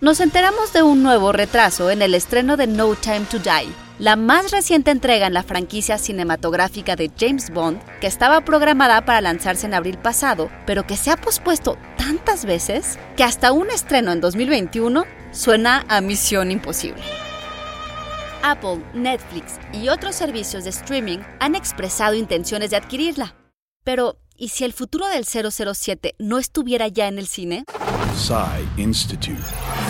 Nos enteramos de un nuevo retraso en el estreno de No Time to Die, la más reciente entrega en la franquicia cinematográfica de James Bond, que estaba programada para lanzarse en abril pasado, pero que se ha pospuesto tantas veces que hasta un estreno en 2021 suena a misión imposible. Apple, Netflix y otros servicios de streaming han expresado intenciones de adquirirla. Pero, ¿y si el futuro del 007 no estuviera ya en el cine? Psy Institute.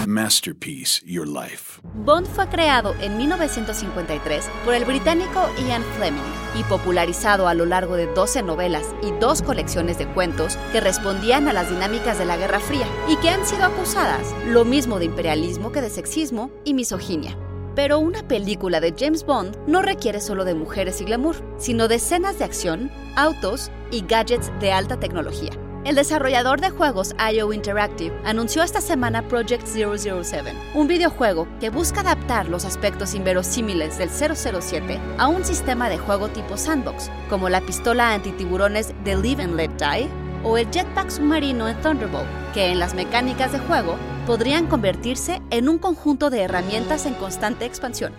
Masterpiece Your Life. Bond fue creado en 1953 por el británico Ian Fleming y popularizado a lo largo de 12 novelas y dos colecciones de cuentos que respondían a las dinámicas de la Guerra Fría y que han sido acusadas lo mismo de imperialismo que de sexismo y misoginia. Pero una película de James Bond no requiere solo de mujeres y glamour, sino de escenas de acción, autos y gadgets de alta tecnología. El desarrollador de juegos IO Interactive anunció esta semana Project 007, un videojuego que busca adaptar los aspectos inverosímiles del 007 a un sistema de juego tipo sandbox, como la pistola antitiburones de Live and Let Die o el jetpack submarino en Thunderbolt, que en las mecánicas de juego podrían convertirse en un conjunto de herramientas en constante expansión.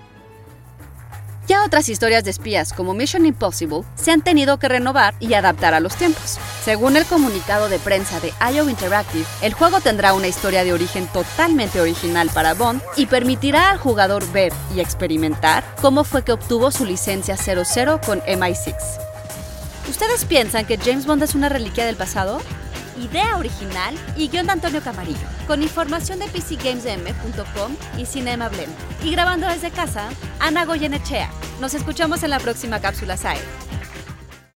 Ya otras historias de espías como Mission Impossible se han tenido que renovar y adaptar a los tiempos. Según el comunicado de prensa de IO Interactive, el juego tendrá una historia de origen totalmente original para Bond y permitirá al jugador ver y experimentar cómo fue que obtuvo su licencia 00 con MI6. ¿Ustedes piensan que James Bond es una reliquia del pasado? Idea original y guion de Antonio Camarillo, con información de pcgamesm.com y Cinema Blend. Y grabando desde casa, Ana Goyenechea. Nos escuchamos en la próxima cápsula SAE.